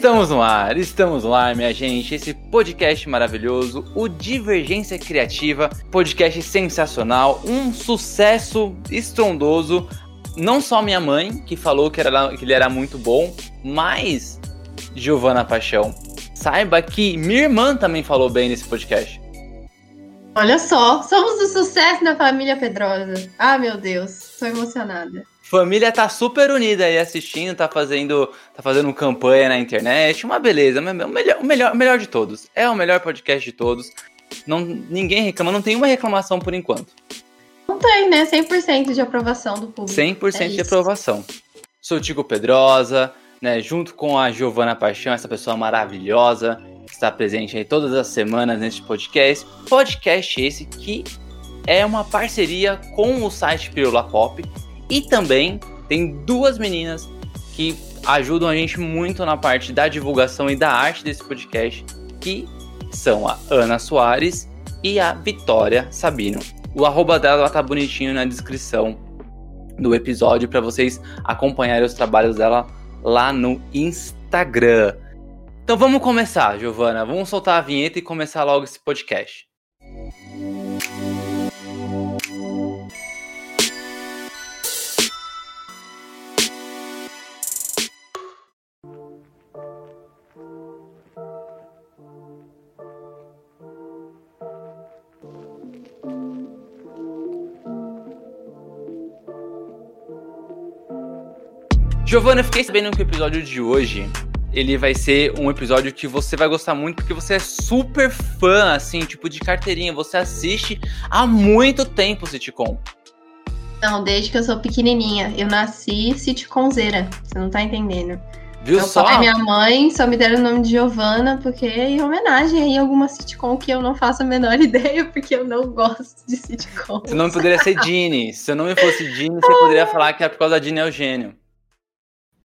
Estamos no ar, estamos no ar, minha gente. Esse podcast maravilhoso, o Divergência Criativa, podcast sensacional, um sucesso estrondoso. Não só minha mãe, que falou que, era, que ele era muito bom, mas Giovana Paixão. Saiba que minha irmã também falou bem nesse podcast. Olha só, somos o sucesso da família Pedrosa. Ah, meu Deus, tô emocionada. Família tá super unida aí assistindo, tá fazendo, tá fazendo campanha na internet, uma beleza, o melhor, o melhor, o melhor de todos. É o melhor podcast de todos. Não, ninguém reclama, não tem uma reclamação por enquanto. Não tem, né? 100% de aprovação do público. 100% é de aprovação. Sou o Tico Pedrosa, né, junto com a Giovana Paixão, essa pessoa maravilhosa, que está presente aí todas as semanas neste podcast. Podcast esse que é uma parceria com o site Pirula Pop e também tem duas meninas que ajudam a gente muito na parte da divulgação e da arte desse podcast, que são a Ana Soares e a Vitória Sabino. O arroba dela tá bonitinho na descrição do episódio para vocês acompanharem os trabalhos dela lá no Instagram. Então vamos começar, Giovana. Vamos soltar a vinheta e começar logo esse podcast. Giovana, eu fiquei sabendo que o episódio de hoje ele vai ser um episódio que você vai gostar muito porque você é super fã, assim, tipo de carteirinha. Você assiste há muito tempo sitcom. Não, desde que eu sou pequenininha. Eu nasci sitcomzeira. Você não tá entendendo. Viu Meu só? pai minha mãe só me deram o nome de Giovana porque é em homenagem aí a alguma sitcom que eu não faço a menor ideia porque eu não gosto de sitcom. Seu nome poderia ser Ginny. Se seu nome fosse Ginny, você poderia falar que é por causa da Ginny Eugênio.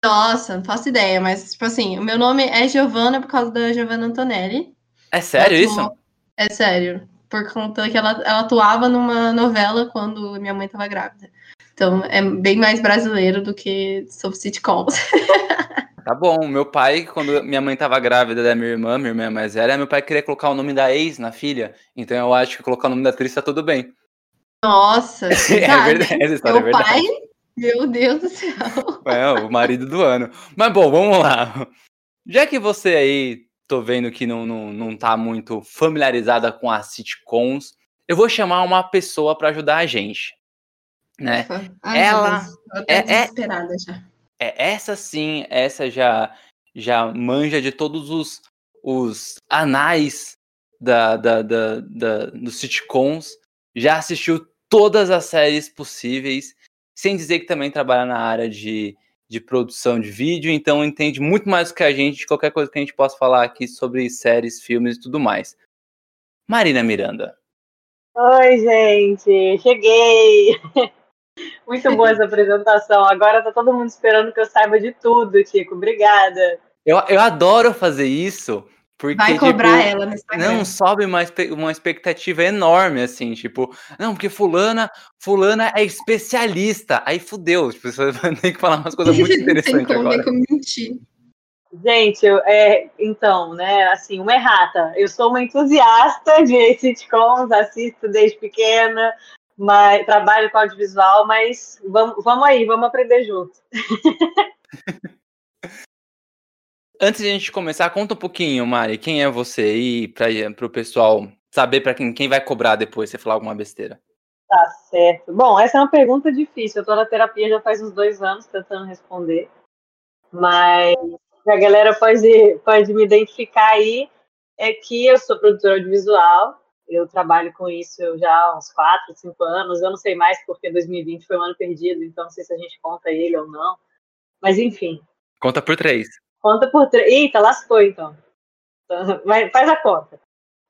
Nossa, não faço ideia, mas, tipo assim, o meu nome é Giovana por causa da Giovanna Antonelli. É sério isso? É sério. Por conta que ela, ela atuava numa novela quando minha mãe tava grávida. Então, é bem mais brasileiro do que sobre sitcoms. Tá bom. Meu pai, quando minha mãe tava grávida da minha irmã, minha irmã é mais velha, meu pai queria colocar o nome da ex na filha. Então eu acho que colocar o nome da atriz tá tudo bem. Nossa, É verdade, essa história é Meu verdade. pai, meu Deus do céu. É, o marido do ano. Mas bom, vamos lá. Já que você aí, tô vendo que não, não, não tá muito familiarizada com as sitcoms, eu vou chamar uma pessoa pra ajudar a gente. Né? Ai, Ela é- é- desesperada já. É, essa sim, essa já já manja de todos os, os anais da, da, da, da- dos sitcoms, já assistiu todas as séries possíveis, sem dizer que também trabalha na área de, de produção de vídeo, então entende muito mais do que a gente de qualquer coisa que a gente possa falar aqui sobre séries, filmes e tudo mais. Marina Miranda. Oi, gente, cheguei! Muito boa essa apresentação. Agora tá todo mundo esperando que eu saiba de tudo, Tico. Obrigada. Eu, eu adoro fazer isso, porque. Vai cobrar tipo, ela no Instagram. Não, sobe uma, uma expectativa enorme, assim, tipo, não, porque fulana, fulana é especialista. Aí fudeu, tipo, você vai ter que falar umas coisas muito Não tem interessantes como, agora. nem como mentir. Gente, eu, é, então, né, assim, uma errata. Eu sou uma entusiasta de sitcoms, assisto desde pequena, mas trabalho com audiovisual, mas vamos, vamos aí, vamos aprender junto. Antes de a gente começar, conta um pouquinho, Mari, quem é você aí, pra, pro pessoal saber pra quem, quem vai cobrar depois se você falar alguma besteira. Tá certo. Bom, essa é uma pergunta difícil. Eu tô na terapia já faz uns dois anos tentando responder. Mas a galera pode, pode me identificar aí. É que eu sou produtora audiovisual. Eu trabalho com isso já há uns quatro, cinco anos. Eu não sei mais porque 2020 foi um ano perdido, então não sei se a gente conta ele ou não. Mas enfim, Conta por três. Conta por três. Eita, lascou então. Vai- Faz a conta.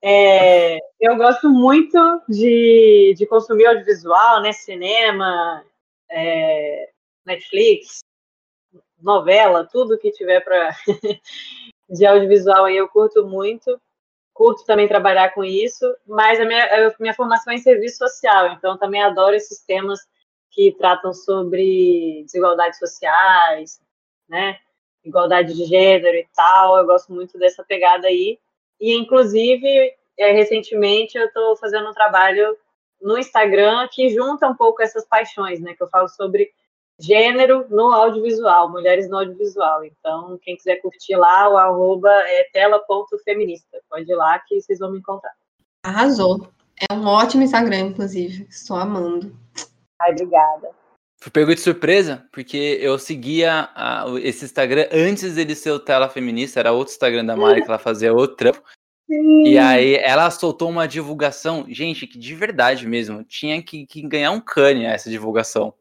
É, eu gosto muito de, de consumir audiovisual, né? Cinema, é, Netflix, novela, tudo que tiver para de audiovisual aí eu curto muito. Curto também trabalhar com isso, mas a minha, a minha formação é em serviço social, então também adoro esses temas que tratam sobre desigualdades sociais, né? Igualdade de gênero e tal. Eu gosto muito dessa pegada aí. E, inclusive, é, recentemente eu estou fazendo um trabalho no Instagram que junta um pouco essas paixões, né? Que eu falo sobre gênero no audiovisual, mulheres no audiovisual. Então, quem quiser curtir lá, o arroba é tela.feminista. Pode ir lá que vocês vão me encontrar. Arrasou. É um ótimo Instagram, inclusive. Estou amando. Ai, obrigada. Fui pego de surpresa, porque eu seguia a, esse Instagram antes dele ser o Tela Feminista, era outro Instagram da Mari que ela fazia outro trampo. E aí ela soltou uma divulgação, gente, que de verdade mesmo, tinha que, que ganhar um cane essa divulgação.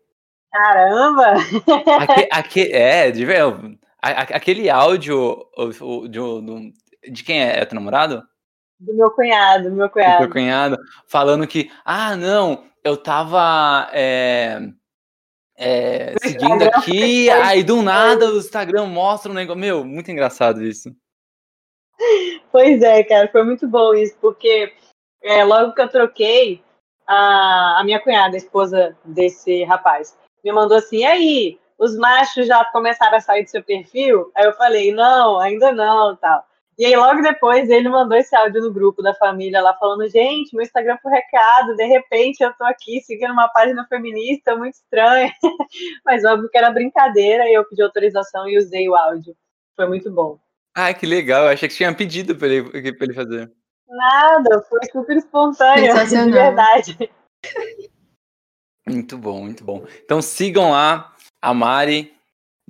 Caramba! Aque, aque, é, de verdade. Aquele áudio o, de, de quem é? É teu namorado? Do meu cunhado, do meu cunhado. Do meu cunhado, falando que, ah, não, eu tava é, é, seguindo aqui, aí do nada o Instagram mostra um negócio. Meu, muito engraçado isso. Pois é, cara, foi muito bom isso, porque é, logo que eu troquei, a, a minha cunhada, a esposa desse rapaz, me mandou assim: e aí, os machos já começaram a sair do seu perfil? Aí eu falei: não, ainda não, tal. E aí, logo depois, ele mandou esse áudio no grupo da família lá, falando: gente, meu Instagram foi recado, de repente eu tô aqui seguindo uma página feminista, muito estranha. Mas óbvio que era brincadeira e eu pedi autorização e usei o áudio. Foi muito bom. Ah, que legal. Eu achei que tinha pedido para ele, pra ele fazer. Nada, foi super espontâneo, de verdade. Muito bom, muito bom. Então sigam lá a Mari.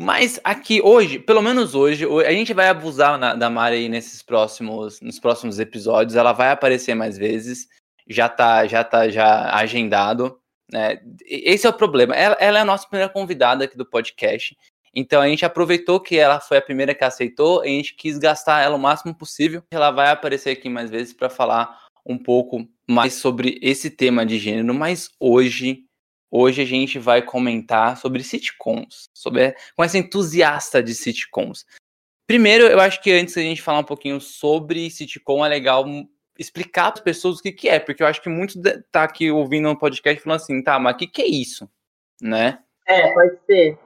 Mas aqui hoje, pelo menos hoje, a gente vai abusar na, da Mari nesses próximos, nos próximos episódios. Ela vai aparecer mais vezes. Já tá, já tá já agendado. Né? Esse é o problema. Ela, ela é a nossa primeira convidada aqui do podcast. Então a gente aproveitou que ela foi a primeira que aceitou, e a gente quis gastar ela o máximo possível. Ela vai aparecer aqui mais vezes para falar um pouco mais sobre esse tema de gênero, mas hoje hoje a gente vai comentar sobre sitcoms, sobre com essa entusiasta de sitcoms. Primeiro, eu acho que antes da gente falar um pouquinho sobre sitcom, é legal explicar para as pessoas o que, que é, porque eu acho que muitos tá aqui ouvindo um podcast falando assim, tá, mas o que, que é isso, né? É, pode ser.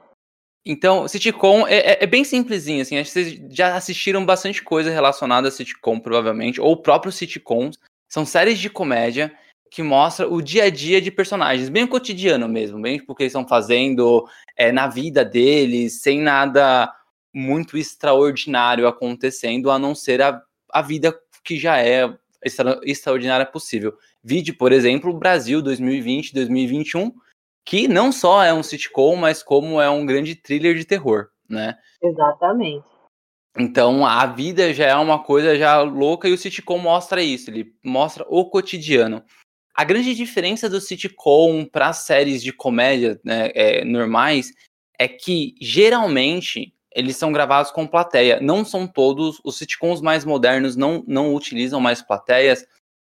Então, sitcom é, é, é, bem simplesinho, assim. Acho que vocês já assistiram bastante coisa relacionada a sitcom, provavelmente, ou próprios sitcoms. São séries de comédia que mostra o dia a dia de personagens, bem o cotidiano mesmo, bem porque eles estão fazendo é, na vida deles, sem nada muito extraordinário acontecendo, a não ser a, a vida que já é extra, extraordinária possível. Vide, por exemplo, o Brasil 2020, 2021, que não só é um sitcom, mas como é um grande thriller de terror, né? Exatamente. Então a vida já é uma coisa já louca e o sitcom mostra isso, ele mostra o cotidiano. A grande diferença do sitcom para séries de comédia né, é, normais é que geralmente eles são gravados com plateia. Não são todos, os sitcoms mais modernos não, não utilizam mais plateias,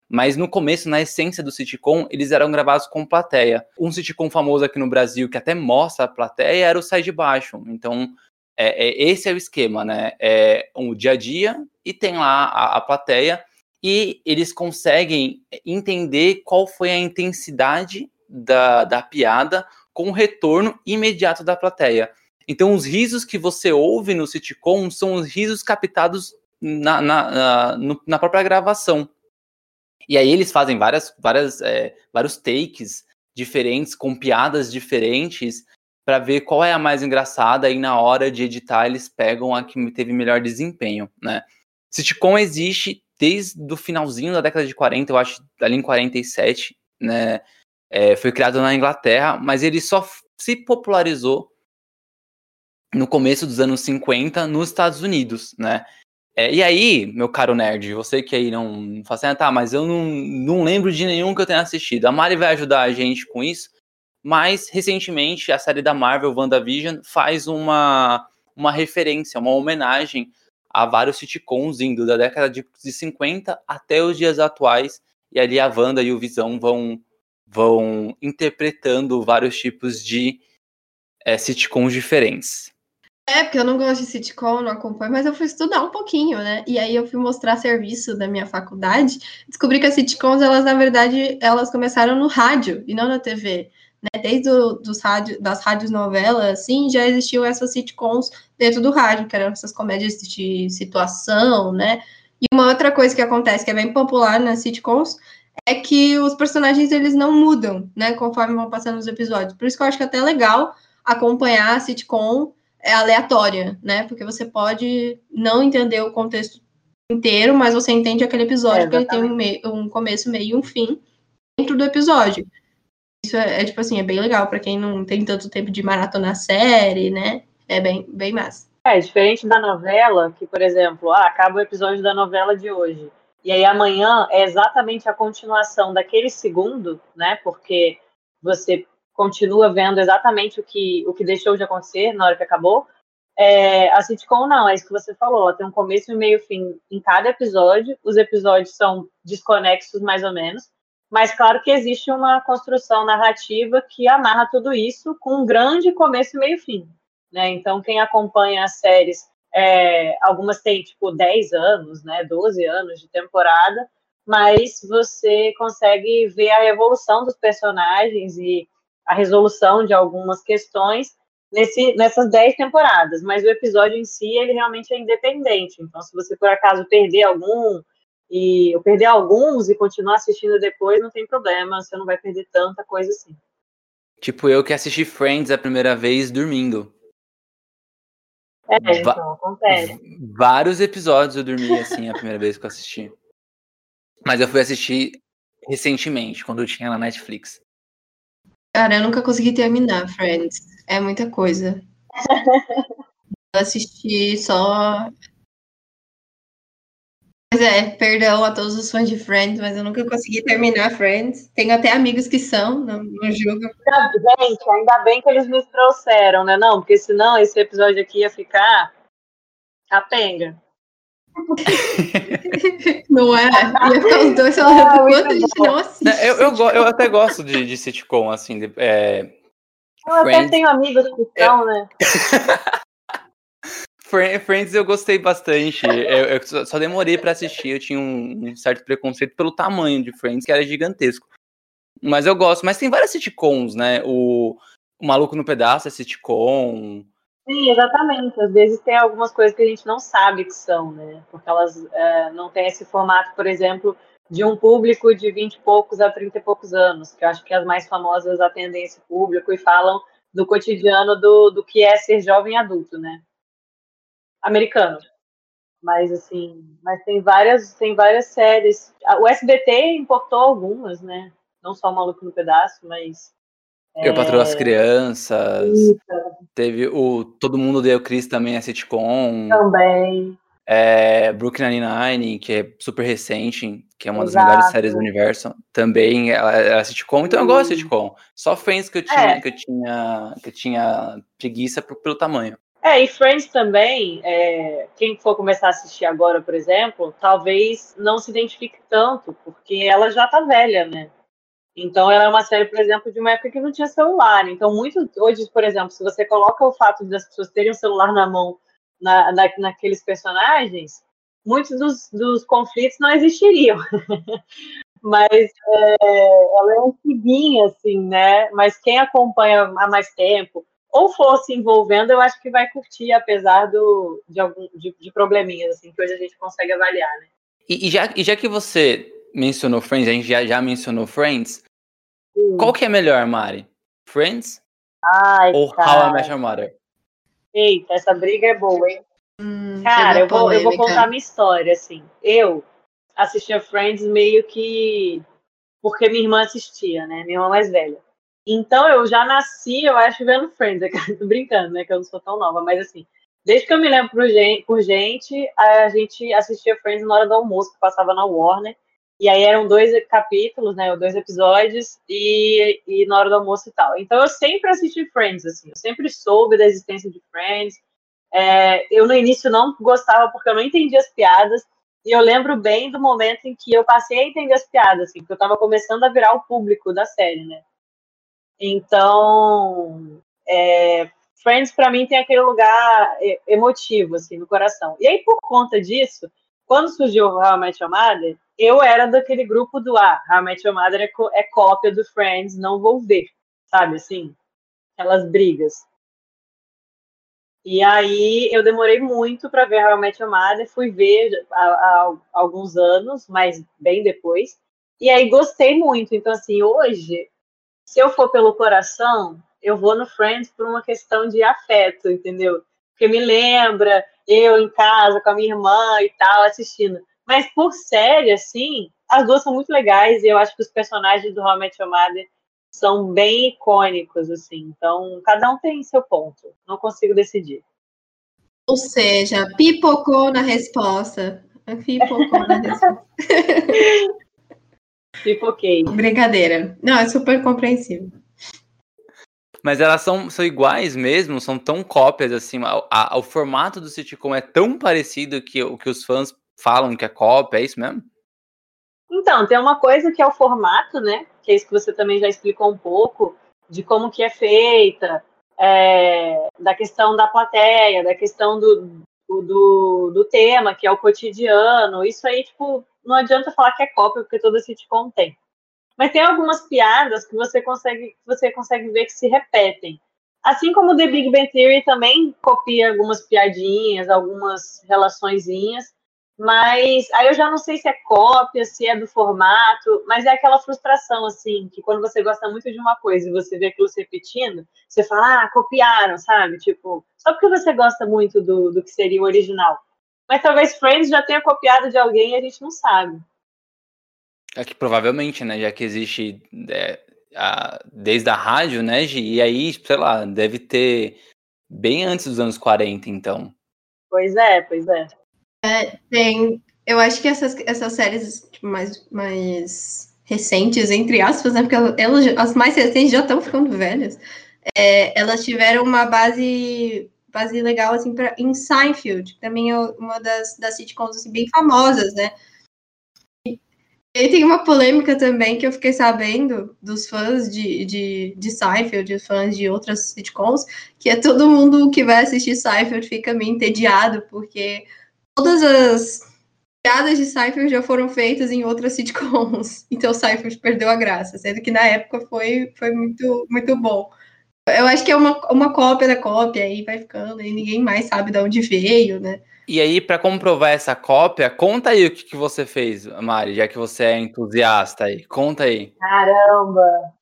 mas no começo, na essência do sitcom, eles eram gravados com plateia. Um sitcom famoso aqui no Brasil que até mostra a plateia era o Sai de Baixo. Então, é, é, esse é o esquema, né? É o dia a dia e tem lá a, a plateia e eles conseguem entender qual foi a intensidade da, da piada com o retorno imediato da plateia. Então, os risos que você ouve no sitcom são os risos captados na, na, na, na própria gravação. E aí eles fazem várias, várias, é, vários takes diferentes, com piadas diferentes, para ver qual é a mais engraçada, e na hora de editar eles pegam a que teve melhor desempenho, né? Sitcom existe desde o finalzinho da década de 40, eu acho, ali em 47, né? É, foi criado na Inglaterra, mas ele só se popularizou no começo dos anos 50 nos Estados Unidos, né? É, e aí, meu caro nerd, você que aí não fala assim, ah, tá, mas eu não, não lembro de nenhum que eu tenha assistido. A Mari vai ajudar a gente com isso, mas recentemente a série da Marvel, WandaVision, faz uma, uma referência, uma homenagem a vários sitcoms indo da década de, de 50 até os dias atuais, e ali a Wanda e o Visão vão, vão interpretando vários tipos de é, sitcoms diferentes. É, porque eu não gosto de sitcom, não acompanho, mas eu fui estudar um pouquinho, né? E aí eu fui mostrar serviço da minha faculdade, descobri que as sitcoms, elas, na verdade, elas começaram no rádio e não na TV. Né? Desde o, dos rádio, das rádios novelas, assim, já existiam essas sitcoms dentro do rádio, que eram essas comédias de situação, né? E uma outra coisa que acontece, que é bem popular nas sitcoms, é que os personagens eles não mudam, né, conforme vão passando os episódios. Por isso que eu acho que é até legal acompanhar a sitcom é aleatória, né? Porque você pode não entender o contexto inteiro, mas você entende aquele episódio é, que ele tem um, meio, um começo, meio e um fim dentro do episódio. Isso é, é tipo assim, é bem legal para quem não tem tanto tempo de maratona série, né? É bem, bem massa. É, diferente da novela, que, por exemplo, ah, acaba o episódio da novela de hoje. E aí amanhã é exatamente a continuação daquele segundo, né? Porque você continua vendo exatamente o que, o que deixou de acontecer na hora que acabou. É, a sitcom não, é isso que você falou, tem um começo e meio fim em cada episódio, os episódios são desconexos mais ou menos, mas claro que existe uma construção narrativa que amarra tudo isso com um grande começo meio fim. Né? Então, quem acompanha as séries, é, algumas têm tipo 10 anos, né, 12 anos de temporada, mas você consegue ver a evolução dos personagens e a resolução de algumas questões nesse, nessas 10 temporadas, mas o episódio em si, ele realmente é independente. Então, se você por acaso perder algum, e eu perder alguns e continuar assistindo depois, não tem problema, você não vai perder tanta coisa assim. Tipo eu que assisti Friends a primeira vez dormindo. É, então, acontece. Vários episódios eu dormi assim a primeira vez que eu assisti. Mas eu fui assistir recentemente, quando eu tinha na Netflix. Cara, eu nunca consegui terminar Friends. É muita coisa. Eu assisti só. Pois é, perdão a todos os fãs de Friends, mas eu nunca consegui terminar Friends. Tenho até amigos que são, não, não julgo. Gente, ainda bem que eles me trouxeram, né? Não, porque senão esse episódio aqui ia ficar capenga. não é? Ia ficar os dois falando ah, quanto a gente não assiste. Eu, eu, eu até gosto de, de sitcom, assim. De, é... Eu Friends. até tenho amigos que são, é... né? Friends eu gostei bastante. Eu, eu só demorei para assistir. Eu tinha um, um, certo preconceito pelo tamanho de Friends, que era gigantesco. Mas eu gosto. Mas tem várias sitcoms, né? O, o Maluco no Pedaço é sitcom. Sim, exatamente. Às vezes tem algumas coisas que a gente não sabe que são, né? Porque elas é, não têm esse formato, por exemplo, de um público de 20 e poucos a 30 e poucos anos, que eu acho que as mais famosas atendem esse público e falam do cotidiano do, do que é ser jovem adulto, né? Americano. Mas assim, mas tem várias, tem várias séries. O SBT importou algumas, né? Não só o Maluco no Pedaço, mas eu é... Patroa as Crianças. Isso. Teve o Todo Mundo Deu Chris também, a sitcom. Também. É, Brooklyn Nine-Nine, que é super recente, que é uma Exato. das melhores séries do universo. Também ela, ela é sitcom, então eu gosto de sitcom. Só Friends que eu tinha, é. que eu tinha, que eu tinha preguiça pelo tamanho. É, e Friends também, é, quem for começar a assistir agora, por exemplo, talvez não se identifique tanto, porque ela já tá velha, né? Então, ela é uma série, por exemplo, de uma época que não tinha celular. Então, muito hoje, por exemplo, se você coloca o fato das pessoas terem um celular na mão na, na, naqueles personagens, muitos dos, dos conflitos não existiriam. Mas é, ela é antiguinha, assim, né? Mas quem acompanha há mais tempo, ou for se envolvendo, eu acho que vai curtir, apesar do, de, algum, de, de probleminhas, assim, que hoje a gente consegue avaliar, né? E, e, já, e já que você mencionou Friends, a gente já, já mencionou Friends. Sim. Qual que é melhor, Mari? Friends Ai, ou cara. How I Met Your Mother? Eita, essa briga é boa, hein? Hum, cara, eu vou, eu vou contar minha história, assim. Eu assistia Friends meio que porque minha irmã assistia, né? Minha irmã mais velha. Então eu já nasci, eu acho, vendo Friends. Tô brincando, né? Que eu não sou tão nova, mas assim, desde que eu me lembro por gente, por gente a gente assistia Friends na hora do almoço, que passava na Warner. E aí eram dois capítulos, né? Dois episódios, e, e na hora do almoço e tal. Então eu sempre assisti Friends, assim, eu sempre soube da existência de Friends. É, eu no início não gostava porque eu não entendia as piadas. E eu lembro bem do momento em que eu passei a entender as piadas, assim, porque eu estava começando a virar o público da série, né? Então, é, Friends para mim tem aquele lugar emotivo, assim, no coração. E aí, por conta disso, quando surgiu How I Met Your Mother, eu era daquele grupo do ah, How I Met Your Mother é, é cópia do Friends, não vou ver, sabe assim? Aquelas brigas. E aí eu demorei muito para ver How I Met Your Mother, fui ver há, há, alguns anos, mas bem depois. E aí gostei muito. Então, assim, hoje, se eu for pelo coração, eu vou no Friends por uma questão de afeto, entendeu? Porque me lembra eu em casa com a minha irmã e tal, assistindo. Mas por série, assim, as duas são muito legais e eu acho que os personagens do How I Met Your Mother são bem icônicos, assim. Então, cada um tem seu ponto. Não consigo decidir. Ou seja, pipocou na resposta. Pipocou na resposta. Pipoquei. Brincadeira. Não, é super compreensível. Mas elas são, são iguais mesmo, são tão cópias assim. A, a, o formato do sitcom é tão parecido que o que os fãs falam que é cópia, é isso mesmo? Então, tem uma coisa que é o formato, né? Que é isso que você também já explicou um pouco, de como que é feita, é, da questão da plateia, da questão do, do, do, tema, que é o cotidiano. Isso aí, tipo, não adianta falar que é cópia, porque toda sitcom tem. Mas tem algumas piadas que você consegue, você consegue ver que se repetem. Assim como The Big Bang Theory também copia algumas piadinhas, algumas relaçõezinhas, mas aí eu já não sei se é cópia, se é do formato, mas é aquela frustração, assim, que quando você gosta muito de uma coisa e você vê aquilo se repetindo, você fala, ah, copiaram, sabe? Tipo, só porque você gosta muito do, do que seria o original. Mas talvez Friends já tenha copiado de alguém e a gente não sabe. É que provavelmente, né? Já que existe é, a, desde a rádio, né, Gi? E aí, sei lá, deve ter bem antes dos anos 40, então. Pois é, pois é. É, tem. Eu acho que essas, essas séries tipo, mais, mais recentes, entre aspas, né? Porque elas, as mais recentes já estão ficando velhas. É, elas tiveram uma base base legal assim para em Seinfeld, que também é uma das, das sitcoms assim, bem famosas, né? E, tem uma polêmica também que eu fiquei sabendo dos fãs de, de, de Seinfeld, de fãs de outras sitcoms, que é todo mundo que vai assistir Seinfeld fica meio entediado, porque todas as piadas de Seinfeld já foram feitas em outras sitcoms. Então Seinfeld perdeu a graça, sendo que na época foi, foi muito, muito bom. Eu acho que é uma, uma cópia da cópia, aí vai ficando, e ninguém mais sabe de onde veio, né? E aí, para comprovar essa cópia, conta aí o que, que você fez, Mari, já que você é entusiasta aí. Conta aí. Caramba!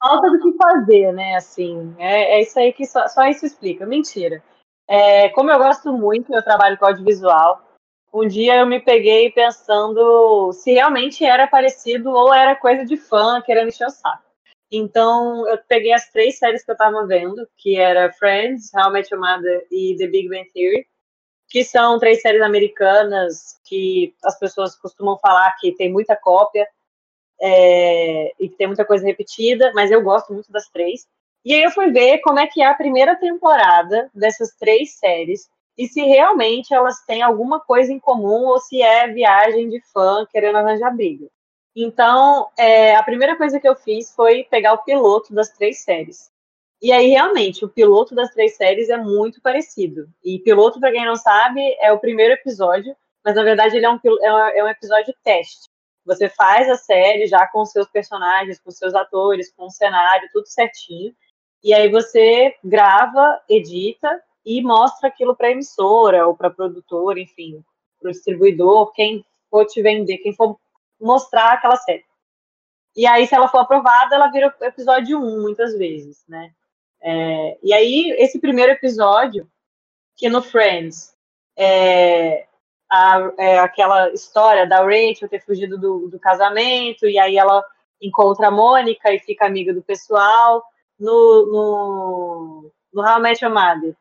Falta do que fazer, né? Assim, é, é isso aí que só, só isso explica. Mentira. É, como eu gosto muito, eu trabalho com audiovisual. Um dia eu me peguei pensando se realmente era parecido ou era coisa de fã querendo encher o saco. Então, eu peguei as três séries que eu estava vendo, que era Friends, How I Met Your Mother e The Big Bang Theory, que são três séries americanas que as pessoas costumam falar que tem muita cópia é, e que tem muita coisa repetida, mas eu gosto muito das três. E aí eu fui ver como é que é a primeira temporada dessas três séries e se realmente elas têm alguma coisa em comum ou se é viagem de fã querendo arranjar briga. Então, é, a primeira coisa que eu fiz foi pegar o piloto das três séries. E aí, realmente, o piloto das três séries é muito parecido. E piloto, para quem não sabe, é o primeiro episódio, mas na verdade ele é um, é, é um episódio teste. Você faz a série já com seus personagens, com seus atores, com o cenário, tudo certinho. E aí você grava, edita e mostra aquilo para a emissora ou para produtor, enfim, para o distribuidor, quem for te vender, quem for mostrar aquela série. E aí, se ela for aprovada, ela vira episódio 1, muitas vezes, né? É, e aí, esse primeiro episódio, que no Friends, é, a, é aquela história da Rachel ter fugido do, do casamento, e aí ela encontra a Mônica e fica amiga do pessoal no, no, no How I Met Your Mother.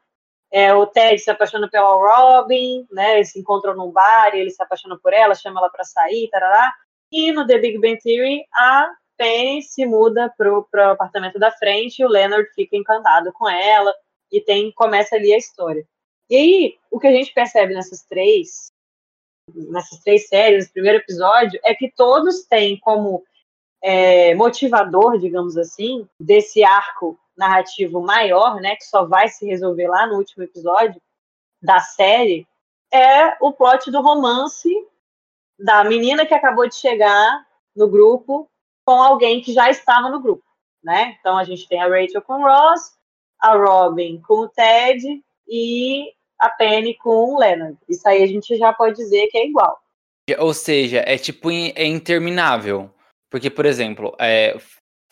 É, o Ted se apaixona pela Robin, né? Eles se encontram num bar ele se apaixona por ela, chama ela para sair, tarará. E no The Big Bang Theory, a Penny se muda pro, pro apartamento da frente e o Leonard fica encantado com ela e tem começa ali a história. E aí, o que a gente percebe nessas três nessas três séries, no primeiro episódio, é que todos têm como é, motivador, digamos assim, desse arco narrativo maior, né, que só vai se resolver lá no último episódio da série, é o plot do romance da menina que acabou de chegar no grupo com alguém que já estava no grupo. né? Então a gente tem a Rachel com o Ross, a Robin com o Ted e a Penny com o Leonard. Isso aí a gente já pode dizer que é igual. Ou seja, é tipo é interminável. Porque, por exemplo, é,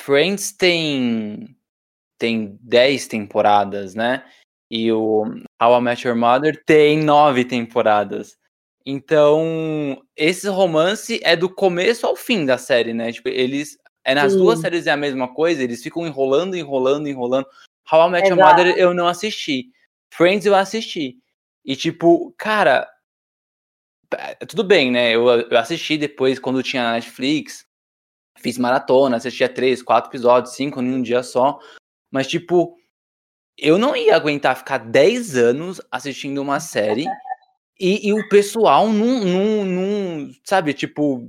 Friends tem tem 10 temporadas, né? E o How I Met Your Mother tem nove temporadas. Então, esse romance é do começo ao fim da série, né? Tipo, eles. É nas Sim. duas séries é a mesma coisa, eles ficam enrolando, enrolando, enrolando. How I Met Your Mother eu não assisti. Friends eu assisti. E tipo, cara. Tudo bem, né? Eu, eu assisti depois quando tinha Netflix. Fiz maratona, assistia três, quatro episódios, cinco em um dia só. Mas, tipo, eu não ia aguentar ficar 10 anos assistindo uma série e, e, o pessoal não, não, não, sabe, tipo,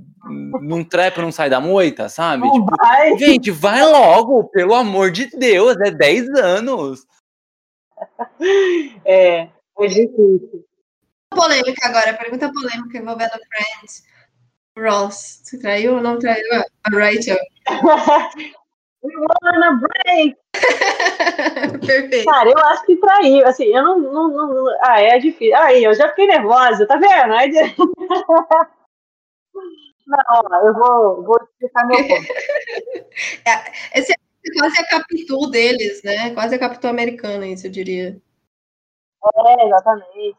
não trepa, não sai da moita, sabe? Tipo, vai. Gente, vai logo, pelo amor de Deus, é 10 anos. É, é difícil. Polêmica agora, pergunta polêmica envolvendo Friends. Ross, você traiu ou não traiu a Rachel? We wanna break! Perfeito. Cara, eu acho que traiu. Assim, eu não, não, não, Ah, é difícil. Aí, eu já fiquei nervosa, tá vendo? Aí... Não, ó, eu vou, vou explicar meu ponto. É, esse é quase a Capitu deles, né? Quase a Capitu americana, isso eu diria. É, exatamente.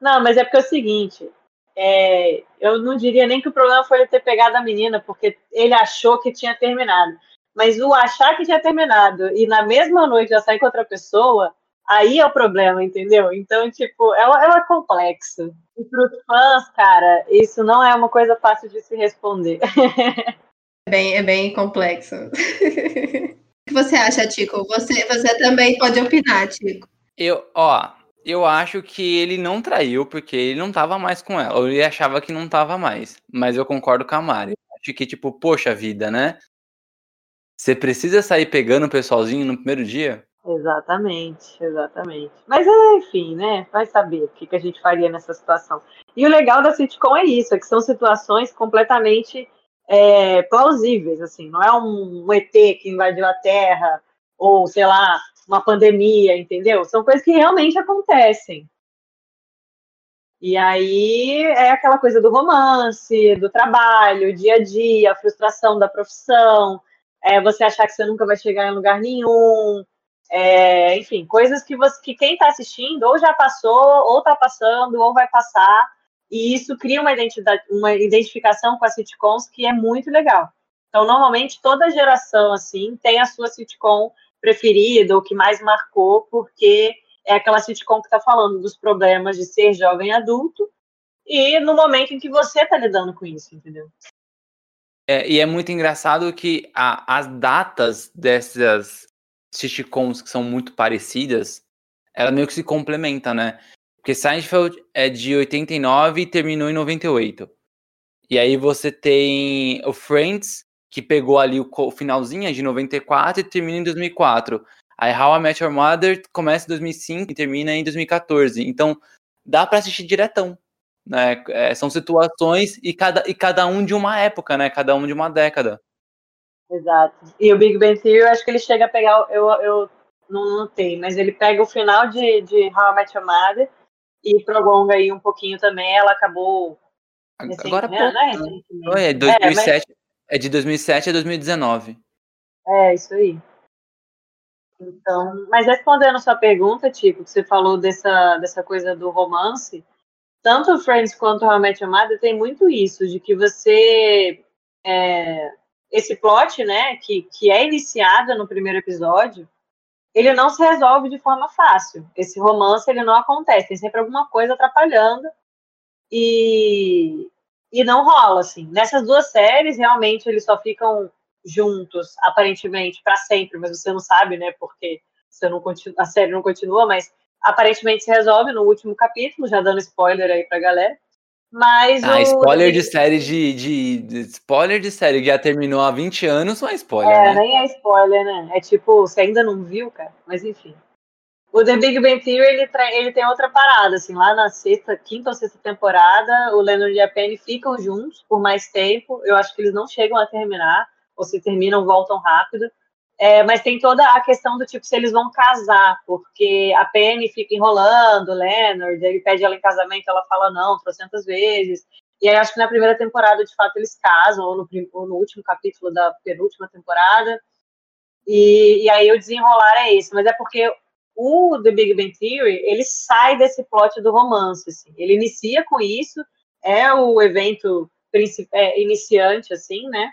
Não, mas é porque é o seguinte, é, eu não diria nem que o problema foi ele ter pegado a menina, porque ele achou que tinha terminado. Mas o achar que tinha terminado e na mesma noite já sair com outra pessoa, aí é o problema, entendeu? Então, tipo, é, é complexo. E para os fãs, cara, isso não é uma coisa fácil de se responder. É bem, é bem complexo. o que você acha, Tico? Você, você também pode opinar, Tico. Eu, ó, eu acho que ele não traiu porque ele não tava mais com ela. Ou ele achava que não tava mais. Mas eu concordo com a Mari. Acho que, tipo, poxa vida, né? Você precisa sair pegando o pessoalzinho no primeiro dia? Exatamente, exatamente. Mas enfim, né? Vai saber o que, que a gente faria nessa situação. E o legal da sitcom é isso, é que são situações completamente é, plausíveis, assim, não é um, um ET que invadiu a Terra, ou, sei lá, uma pandemia, entendeu? São coisas que realmente acontecem. E aí é aquela coisa do romance, do trabalho, dia a dia, a frustração da profissão, é você achar que você nunca vai chegar em lugar nenhum, é, enfim, coisas que, você, que quem está assistindo ou já passou, ou está passando, ou vai passar, e isso cria uma, identidade, uma identificação com as sitcoms que é muito legal. Então, normalmente, toda geração, assim, tem a sua sitcom preferida, ou que mais marcou, porque é aquela sitcom que está falando dos problemas de ser jovem adulto, e no momento em que você está lidando com isso, entendeu? É, e é muito engraçado que a, as datas dessas sitcoms que são muito parecidas, ela meio que se complementa, né? Porque Seinfeld é de 89 e terminou em 98. E aí você tem o Friends, que pegou ali o, finalzinho de 94 e termina em 2004. Aí How I Met Your Mother começa em 2005 e termina em 2014. Então, dá para assistir diretão né? É, são situações e cada, e cada um de uma época, né? Cada um de uma década. Exato. E o Big Bang Theory, eu acho que ele chega a pegar, eu, eu não notei, mas ele pega o final de, de How I Met Your Mother e prolonga aí um pouquinho também, ela acabou... Agora, né? pouco, né? É, 2007, é, mas... é de 2007 a 2019. É, isso aí. Então, mas respondendo a sua pergunta, Tico, que você falou dessa, dessa coisa do romance, tanto Friends quanto How I tem muito isso, de que você. É, esse plot, né, que, que é iniciado no primeiro episódio, ele não se resolve de forma fácil. Esse romance, ele não acontece, tem sempre alguma coisa atrapalhando e, e não rola, assim. Nessas duas séries, realmente, eles só ficam juntos, aparentemente, para sempre, mas você não sabe, né, porque você não continua, a série não continua, mas aparentemente se resolve no último capítulo, já dando spoiler aí pra galera. Mas ah, o... spoiler de série de, de, de, Spoiler de série que já terminou há 20 anos não é spoiler. É, né? nem é spoiler, né? É tipo, você ainda não viu, cara. Mas enfim. O The Big Bang Theory, ele, ele tem outra parada, assim, lá na sexta, quinta ou sexta temporada, o Leonard e a Penny ficam juntos por mais tempo. Eu acho que eles não chegam a terminar, ou se terminam, voltam rápido. É, mas tem toda a questão do tipo se eles vão casar, porque a Penny fica enrolando o Leonard, ele pede ela em casamento, ela fala não, trocentas vezes. E aí acho que na primeira temporada, de fato, eles casam, ou no, ou no último capítulo da penúltima temporada. E, e, aí o desenrolar é esse, mas é porque o The Big Bang Theory, ele sai desse plot do romance, assim. Ele inicia com isso, é o evento é, iniciante, assim, né,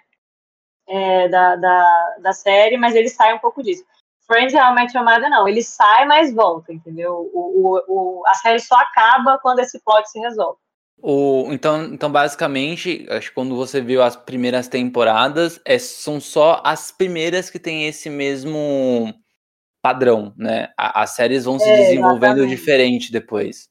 é, da, da, da série, mas ele sai um pouco disso. Friends realmente amada não, ele sai, mas volta, entendeu? O, o, o, a série só acaba quando esse plot se resolve. O, então, então, basicamente, acho que quando você viu as primeiras temporadas, é, são só as primeiras que tem esse mesmo padrão, né? A, as séries vão se é, desenvolvendo exatamente. diferente depois.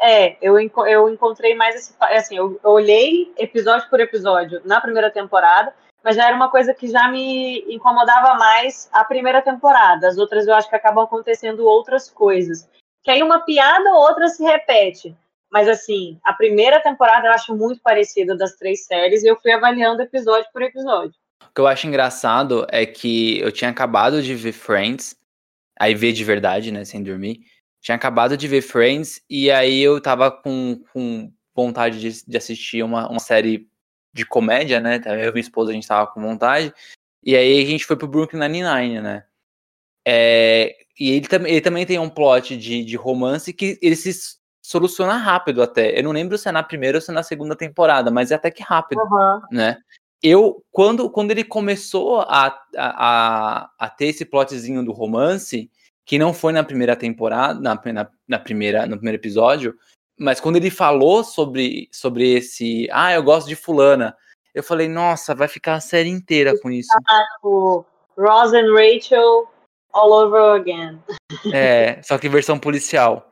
É, eu, eu encontrei mais esse. Assim, eu, eu olhei episódio por episódio na primeira temporada, mas já era uma coisa que já me incomodava mais a primeira temporada. As outras eu acho que acabam acontecendo outras coisas. Que aí uma piada ou outra se repete. Mas assim, a primeira temporada eu acho muito parecida das três séries e eu fui avaliando episódio por episódio. O que eu acho engraçado é que eu tinha acabado de ver Friends, aí ver de verdade, né, sem dormir. Tinha acabado de ver Friends e aí eu tava com, com vontade de, de assistir uma, uma série de comédia, né? Eu e minha esposa, a gente tava com vontade. E aí a gente foi pro Brooklyn Nine-Nine, né? É, e ele, ele também tem um plot de, de romance que ele se soluciona rápido até. Eu não lembro se é na primeira ou se é na segunda temporada, mas é até que rápido, uhum. né? Eu, quando, quando ele começou a, a, a, a ter esse plotzinho do romance, que não foi na primeira temporada, na, na, na, primeira, no primeiro episódio, mas quando ele falou sobre, sobre esse, ah, eu gosto de fulana, eu falei, nossa, vai ficar a série inteira com isso. o Ross and Rachel all over again. É, só que versão policial.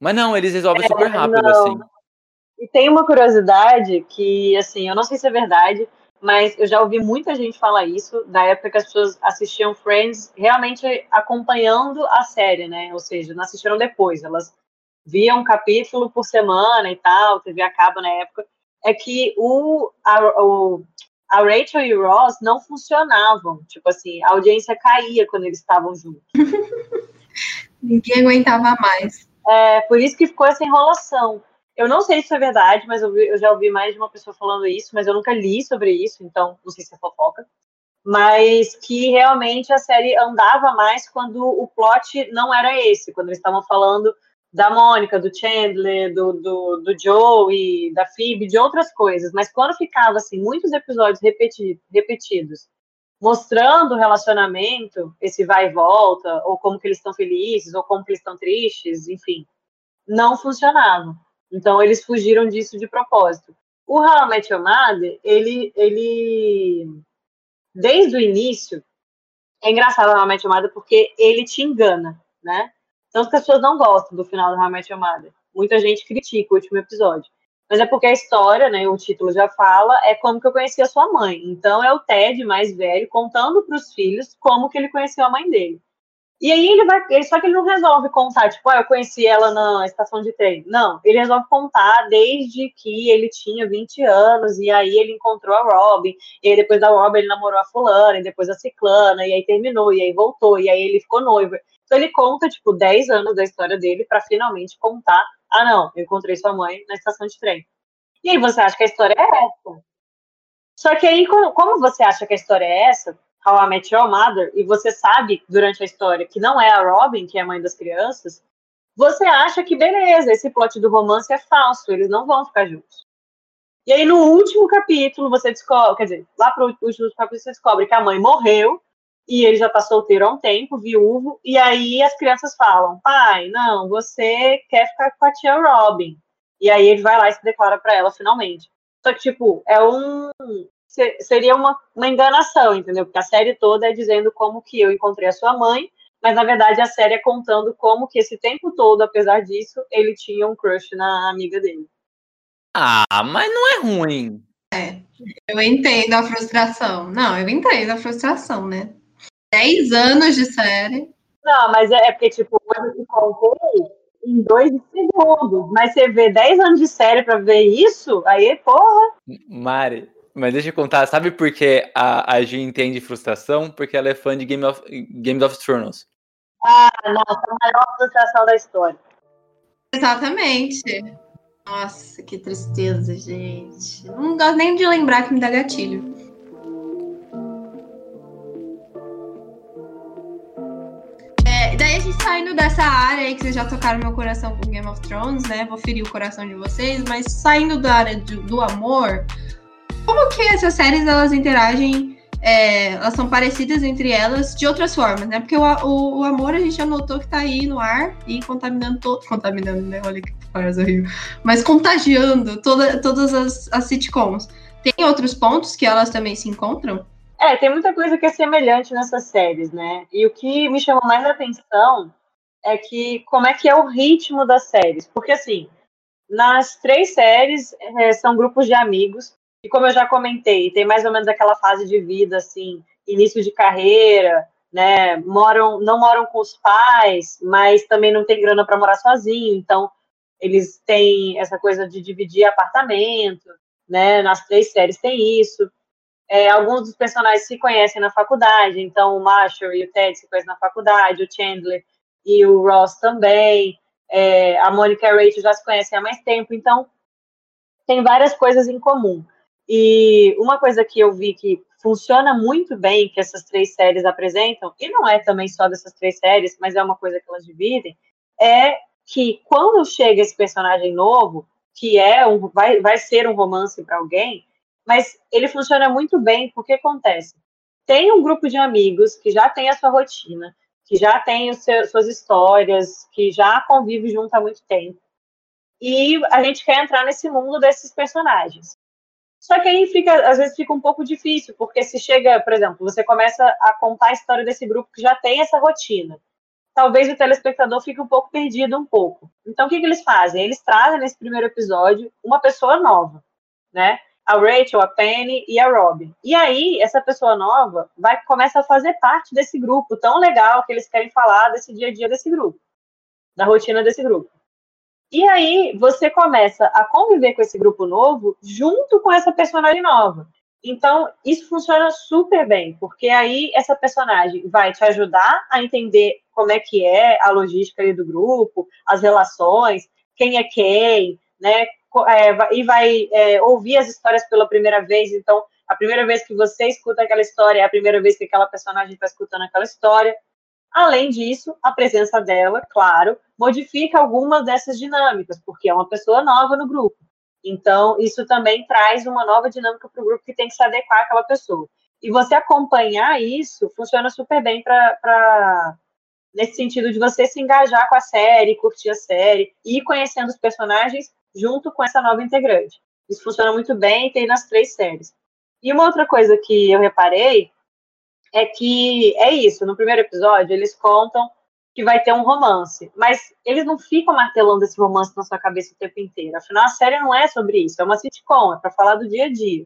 Mas não, eles resolvem é, super rápido, não. assim. E tem uma curiosidade que, assim, eu não sei se é verdade, mas eu já ouvi muita gente falar isso, da época que as pessoas assistiam Friends realmente acompanhando a série, né? Ou seja, não assistiram depois, elas viam um capítulo por semana e tal, TV acaba na época, é que o, a, o, a Rachel e o Ross não funcionavam. Tipo assim, a audiência caía quando eles estavam juntos. Ninguém aguentava mais. É, por isso que ficou essa enrolação. Eu não sei se é verdade, mas eu, vi, eu, já ouvi mais de uma pessoa falando isso, mas eu nunca li sobre isso, então não sei se é fofoca. Mas que realmente a série andava mais quando o plot não era esse, quando eles estavam falando da Mônica, do Chandler, do, do, do Joe da Phoebe, de outras coisas. Mas quando ficava assim, muitos episódios repetidos, repetidos mostrando o relacionamento, esse vai e volta, ou como que eles estão felizes, ou como que eles estão tristes, enfim, não funcionava. Então eles fugiram disso de propósito. O How I ele, ele desde o início, é engraçado o How I porque ele te engana, né? Tanto que as pessoas não gostam do final do Your Mother. Muita gente critica o último episódio. Mas é porque a história, né, o título já fala, é como que eu conheci a sua mãe. Então é o Ted mais velho contando para os filhos como que ele conheceu a mãe dele. E aí ele vai, só que ele não resolve contar, tipo, ah, eu conheci ela na estação de trem. Não, ele resolve contar desde que ele tinha 20 anos, e aí ele encontrou a Robin, e aí depois da Robin ele namorou a fulana, e depois a ciclana, e aí terminou, e aí voltou, e aí ele ficou noivo. Então ele conta, tipo, 10 anos da história dele para finalmente contar, ah não, eu encontrei sua mãe na estação de trem. E aí você acha que a história é essa. Só que aí, como você acha que a história é essa, How I Met Your Mother, e você sabe durante a história que não é a Robin, que é a mãe das crianças, você acha que beleza, esse plot do romance é falso, eles não vão ficar juntos. E aí no último capítulo você descobre, quer dizer, lá pro último capítulo você descobre que a mãe morreu e ele já tá solteiro há um tempo, viúvo, e aí as crianças falam: "Pai, não, você quer ficar com a tia Robin". E aí ele vai lá e se declara para ela finalmente. Só que tipo, é um seria uma, uma enganação, entendeu? Porque a série toda é dizendo como que eu encontrei a sua mãe, mas na verdade a série é contando como que esse tempo todo, apesar disso, ele tinha um crush na amiga dele. Ah, mas não é ruim. É, eu entendo a frustração. Não, eu entendo a frustração, né? Dez anos de série. Não, mas é, é porque, tipo, eu te contei em dois segundos. Mas você vê 10 anos de série pra ver isso, aí, porra. Mari, Mas deixa eu contar, sabe por que a, a G entende frustração? Porque ela é fã de Game of, Game of Thrones. Ah, nossa, a maior frustração da história. Exatamente. Nossa, que tristeza, gente. Não gosto nem de lembrar que me dá gatilho. É, daí a gente saindo dessa área aí que vocês já tocaram meu coração com Game of Thrones, né? Vou ferir o coração de vocês, mas saindo da área do, do amor, como que essas séries elas interagem? É, elas são parecidas entre elas de outras formas, né? Porque o, o, o, amor a gente já notou que tá aí no ar e contaminando todo. Contaminando, né? Olha que frase horrível. Mas contagiando toda, todas as, as sitcoms. Tem outros pontos que elas também se encontram? É, tem muita coisa que é semelhante nessas séries, né? E o que me chamou mais atenção é que como é que é o ritmo das séries. Porque, assim, nas três séries é, são grupos de amigos e como eu já comentei, tem mais ou menos aquela fase de vida, assim, início de carreira, né? Moram, não moram com os pais, mas também não tem grana para morar sozinho, então eles têm essa coisa de dividir apartamento, né? Nas três séries tem isso. É, alguns dos personagens se conhecem na faculdade, então o Marshall e o Ted se conhecem na faculdade, o Chandler e o Ross também. É, a Monica e a Rachel já se conhecem há mais tempo, então tem várias coisas em comum. E uma coisa que eu vi que funciona muito bem, que essas três séries apresentam, e não é também só dessas três séries, mas é uma coisa que elas dividem, é que quando chega esse personagem novo, que é um, vai, vai ser um romance para alguém, mas ele funciona muito bem, porque acontece? Tem um grupo de amigos que já tem a sua rotina, que já tem os seus, suas histórias, que já convive junto há muito tempo. E a gente quer entrar nesse mundo desses personagens. Só que aí fica, às vezes fica um pouco difícil, porque se chega, por exemplo, você começa a contar a história desse grupo que já tem essa rotina. Talvez o telespectador fique um pouco perdido um pouco. Então, o que, que eles fazem? Eles trazem nesse primeiro episódio uma pessoa nova, né? A Rachel, a Penny e a Robin. E aí, essa pessoa nova vai começa a fazer parte desse grupo tão legal que eles querem falar desse dia a dia desse grupo, da rotina desse grupo. E aí você começa a conviver com esse grupo novo junto com essa personagem nova. Então, isso funciona super bem, porque aí essa personagem vai te ajudar a entender como é que é a logística ali do grupo, as relações, quem é quem, né? É, e vai é, ouvir as histórias pela primeira vez. Então, a primeira vez que você escuta aquela história é a primeira vez que aquela personagem está escutando aquela história. Além disso, a presença dela, claro, modifica algumas dessas dinâmicas, porque é uma pessoa nova no grupo. Então, isso também traz uma nova dinâmica para o grupo que tem que se adequar àquela pessoa. E você acompanhar isso funciona super bem para nesse sentido de você se engajar com a série, curtir a série e ir conhecendo os personagens junto com essa nova integrante. Isso funciona muito bem e tem nas três séries. E uma outra coisa que eu reparei é que é isso. No primeiro episódio, eles contam que vai ter um romance, mas eles não ficam martelando esse romance na sua cabeça o tempo inteiro. Afinal, a série não é sobre isso, é uma sitcom, é para falar do dia a dia.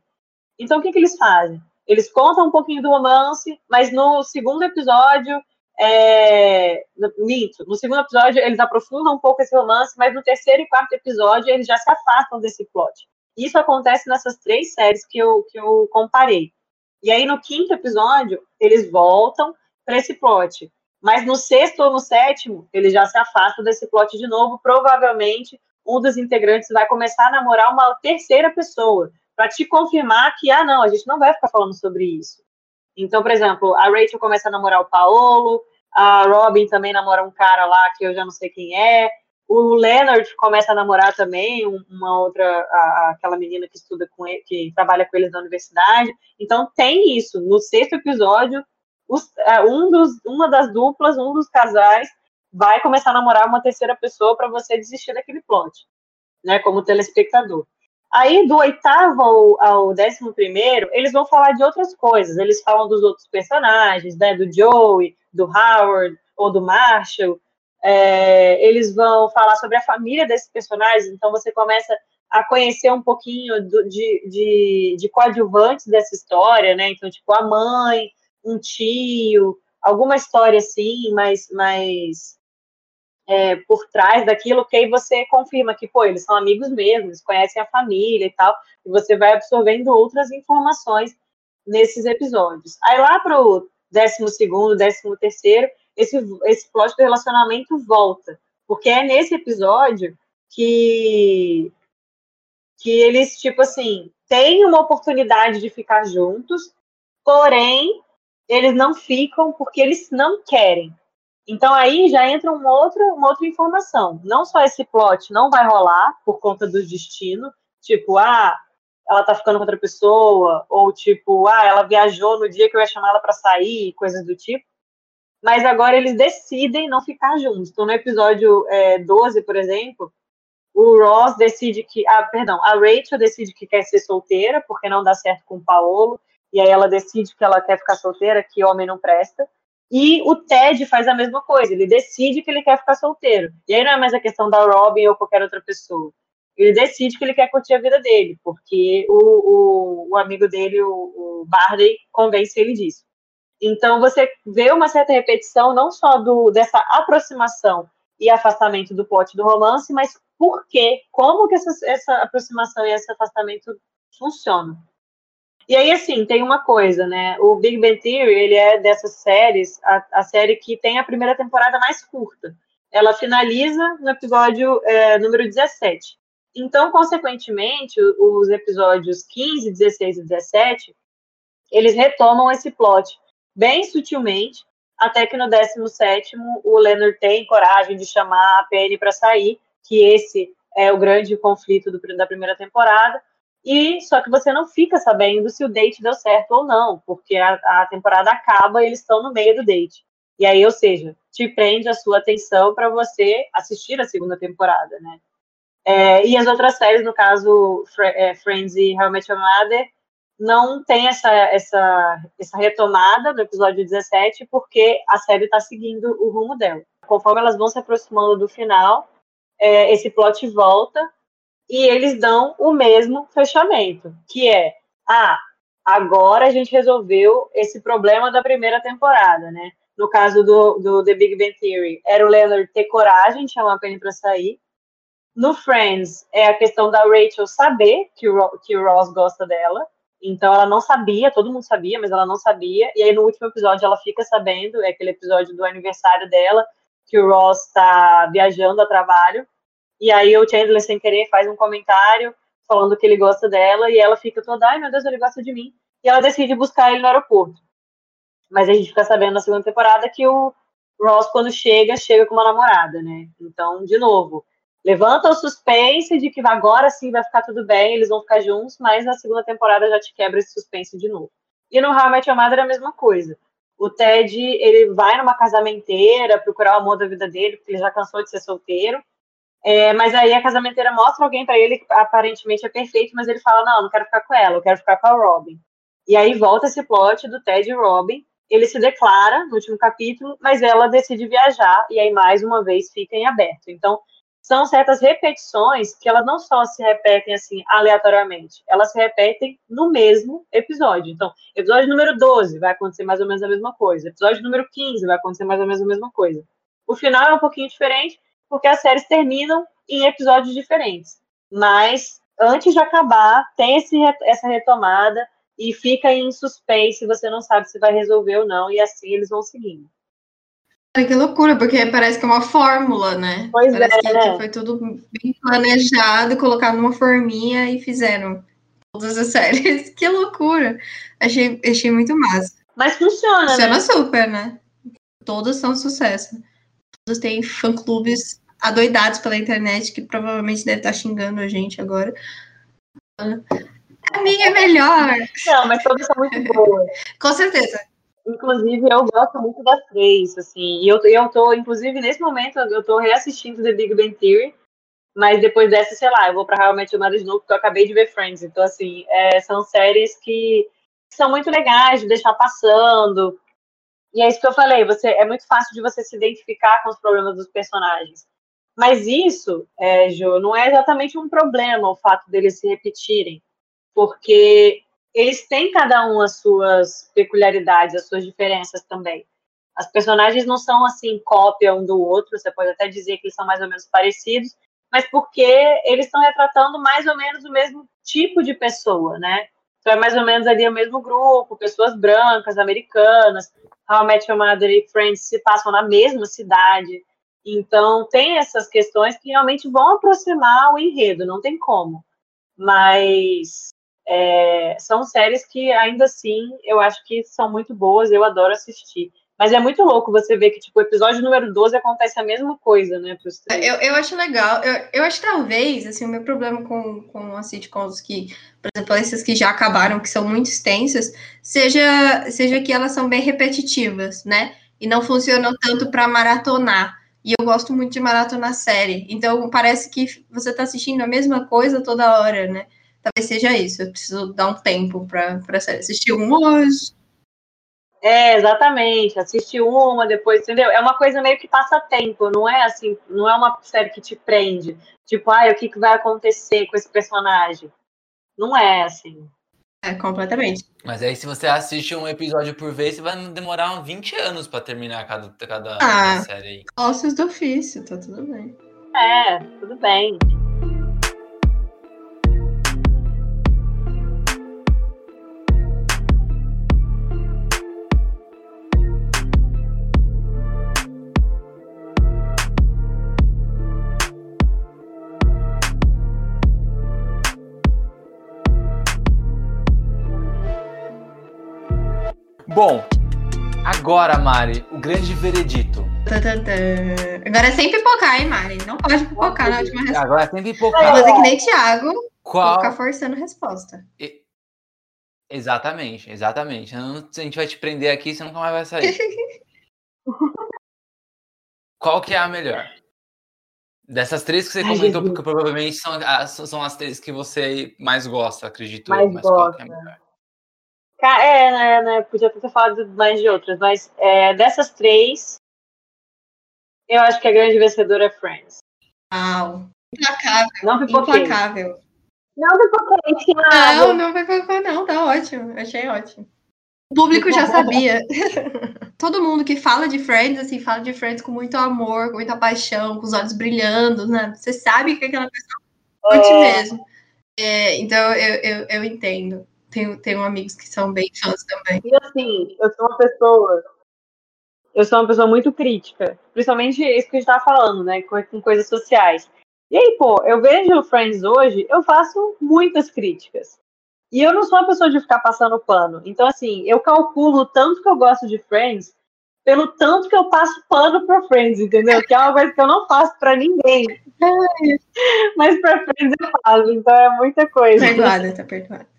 Então, o que, que eles fazem? Eles contam um pouquinho do romance, mas no segundo episódio, é... Minto, no segundo episódio eles aprofundam um pouco esse romance, mas no terceiro e quarto episódio eles já se afastam desse plot. Isso acontece nessas três séries que eu, que eu comparei. E aí, no quinto episódio, eles voltam para esse plot. Mas no sexto ou no sétimo, eles já se afastam desse plot de novo. Provavelmente, um dos integrantes vai começar a namorar uma terceira pessoa, para te confirmar que, ah, não, a gente não vai ficar falando sobre isso. Então, por exemplo, a Rachel começa a namorar o Paolo, a Robin também namora um cara lá que eu já não sei quem é, o Leonard começa a namorar também uma outra, a, aquela menina que estuda com ele, que trabalha com eles na universidade. Então tem isso. No sexto episódio, os, é, um dos, uma das duplas, um dos casais, vai começar a namorar uma terceira pessoa para você desistir daquele plot, né? Como telespectador. Aí, do oitavo ao, ao, décimo primeiro, eles vão falar de outras coisas. Eles falam dos outros personagens, né? Do Joey, do Howard ou do Marshall. É, eles vão falar sobre a família desses personagens, então você começa a conhecer um pouquinho do, de, de, de coadjuvantes dessa história, né? Então, tipo, a mãe, um tio, alguma história assim, mais, mais é, por trás daquilo, que aí você confirma que, pô, eles são amigos mesmo, eles conhecem a família e tal, e você vai absorvendo outras informações nesses episódios. Aí lá pro décimo segundo, décimo terceiro, esse, esse plot do relacionamento volta, porque é nesse episódio que que eles, tipo assim, têm uma oportunidade de ficar juntos, porém, eles não ficam porque eles não querem. Então aí já entra uma outra, uma outra informação. Não só esse plot não vai rolar por conta do destino, tipo, ah, ela tá ficando com outra pessoa, ou tipo, ah, ela viajou no dia que eu ia chamar ela para sair, coisas do tipo. Mas agora eles decidem não ficar juntos. Então no episódio é, 12, por exemplo, o Ross decide que, ah, perdão, a Rachel decide que quer ser solteira, porque não dá certo com o Paolo, e aí ela decide que ela quer ficar solteira, que homem não presta. E o Ted faz a mesma coisa, ele decide que ele quer ficar solteiro. E aí não é mais a questão da Robin ou qualquer outra pessoa. Ele decide que ele quer curtir a vida dele, porque o, o, o amigo dele, o, o Barney, convence ele disso. Então você vê uma certa repetição, não só do, dessa aproximação e afastamento do plot do romance, mas por quê? Como que essa, essa aproximação e esse afastamento funcionam? E aí, assim, tem uma coisa, né? O Big Bang Theory, ele é dessas séries, a, a série que tem a primeira temporada mais curta. Ela finaliza no episódio é, número 17. Então, consequentemente, os episódios 15, 16 e 17, eles retomam esse plot bem sutilmente, até que no 17 o Leonard tem coragem de chamar a Penny para sair, que esse é o grande conflito do, da primeira temporada, e só que você não fica sabendo se o date deu certo ou não, porque a, a temporada acaba e eles estão no meio do date. E aí, ou seja, te prende a sua atenção para você assistir a segunda temporada, né? É, e as outras séries, no caso é, Friends e How I Met Your Mother, não tem essa, essa, essa retomada no episódio 17, porque a série está seguindo o rumo dela. Conforme elas vão se aproximando do final, é, esse plot volta e eles dão o mesmo fechamento, que é, ah, agora a gente resolveu esse problema da primeira temporada, né? No caso do, do The Big Bang Theory, era o Leonard ter coragem de chamar a Penny para sair. No Friends, é a questão da Rachel saber que o, que o Ross gosta dela. Então ela não sabia, todo mundo sabia, mas ela não sabia. E aí no último episódio ela fica sabendo, é aquele episódio do aniversário dela, que o Ross está viajando a trabalho. E aí o Chandler, sem querer, faz um comentário falando que ele gosta dela, e ela fica toda, ai meu Deus, ele gosta de mim. E ela decide buscar ele no aeroporto. Mas a gente fica sabendo na segunda temporada que o Ross, quando chega, chega com uma namorada, né? Então, de novo, levanta o suspense de que agora sim vai ficar tudo bem, eles vão ficar juntos, mas na segunda temporada já te quebra esse suspense de novo. E no How I Met Your Mother é a mesma coisa. O Ted, ele vai numa casamenteira procurar o amor da vida dele, porque ele já cansou de ser solteiro, é, mas aí a casamenteira mostra alguém para ele que aparentemente é perfeito, mas ele fala: não, não quero ficar com ela, eu quero ficar com a Robin. E aí volta esse plot do Ted e Robin. Ele se declara no último capítulo, mas ela decide viajar e aí mais uma vez fica em aberto. Então, são certas repetições que elas não só se repetem assim aleatoriamente, elas se repetem no mesmo episódio. Então, episódio número 12 vai acontecer mais ou menos a mesma coisa, episódio número 15 vai acontecer mais ou menos a mesma coisa. O final é um pouquinho diferente, porque as séries terminam em episódios diferentes. Mas antes de acabar, tem esse, essa retomada e fica em suspense, você não sabe se vai resolver ou não, e assim eles vão seguindo. Que loucura, porque parece que é uma fórmula, né? Pois parece é, que, né? que foi tudo bem planejado, colocado numa forminha e fizeram todas as séries. Que loucura! Achei, achei muito massa. Mas funciona, Funciona né? super, né? Todas são sucesso. Todos têm fã-clubes adoidados pela internet, que provavelmente deve estar xingando a gente agora. A minha é melhor. Não, mas todas são muito boas. Com certeza. Inclusive, eu gosto muito das três, assim. E eu, eu tô, inclusive, nesse momento, eu tô reassistindo The Big Bang Theory. Mas depois dessa, sei lá, eu vou pra How I Met de novo, porque eu acabei de ver Friends. Então, assim, é, são séries que são muito legais de deixar passando. E é isso que eu falei, você é muito fácil de você se identificar com os problemas dos personagens. Mas isso, é, Jo, não é exatamente um problema o fato deles se repetirem, porque eles têm cada um as suas peculiaridades, as suas diferenças também. As personagens não são assim cópia um do outro, você pode até dizer que eles são mais ou menos parecidos, mas porque eles estão retratando mais ou menos o mesmo tipo de pessoa, né? Então é mais ou menos ali o mesmo grupo, pessoas brancas, americanas. How I Met Your Mother e Friends se passam na mesma cidade. Então tem essas questões que realmente vão aproximar o enredo, não tem como. Mas é, são séries que ainda assim eu acho que são muito boas, eu adoro assistir. Mas é muito louco você ver que, tipo, o episódio número 12 acontece a mesma coisa, né? Pros três. Eu, eu acho legal. Eu, eu acho que talvez, assim, o meu problema com, com as sitcoms que, por exemplo, essas que já acabaram, que são muito extensas, seja, seja que elas são bem repetitivas, né? E não funcionam tanto para maratonar. E eu gosto muito de maratonar série. Então, parece que você tá assistindo a mesma coisa toda hora, né? Talvez seja isso. Eu preciso dar um tempo para série. Assistir um hoje, é, exatamente. Assiste uma, depois, entendeu? É uma coisa meio que passa tempo, não é assim, não é uma série que te prende. Tipo, ai, o que, que vai acontecer com esse personagem? Não é assim. É, completamente. Mas aí, se você assiste um episódio por vez, você vai demorar uns 20 anos pra terminar cada, cada Ah. série aí. Ossos do ofício, tá tudo bem. É, tudo bem. Bom, agora, Mari, o grande veredito. Agora é sem pipocar, hein, Mari? Não pode pipocar na última resposta. Agora tem Vou pipocar. fazer que nem Thiago, vou Qual? ficar forçando a resposta. E- Exatamente, exatamente. Não- A gente vai te prender aqui, você nunca mais vai sair. Qual que é a melhor? Dessas três que você Ai, comentou, Jesus. porque provavelmente são as, são as três que você mais gosta, acredito Mais eu. Mas qual que é a gosta. melhor? É, né, né? Podia ter falado mais de outras, mas é, dessas três, eu acho que a grande vencedora é Friends. Uau. Implacável, Não pipoquei. implacável. Não pipoquei, Não, Thiago. não colocar, não, tá ótimo. Achei ótimo. O público já sabia. Todo mundo que fala de Friends, assim, fala de Friends com muito amor, com muita paixão, com os olhos brilhando, né? Você sabe que aquela pessoa curte mesmo. É, então, eu, eu, eu entendo. Tenho, tenho amigos que são bem fãs também. E assim, eu sou uma pessoa. Eu sou uma pessoa muito crítica. Principalmente isso que a gente tava falando, né? Com, com coisas sociais. E aí, pô, eu vejo Friends hoje, eu faço muitas críticas. E eu não sou uma pessoa de ficar passando pano. Então, assim, eu calculo o tanto que eu gosto de Friends pelo tanto que eu passo pano pra Friends, entendeu? Que é uma coisa que eu não faço pra ninguém. Mas pra Friends eu faço, então é muita coisa. Perdoada, tá perdoada.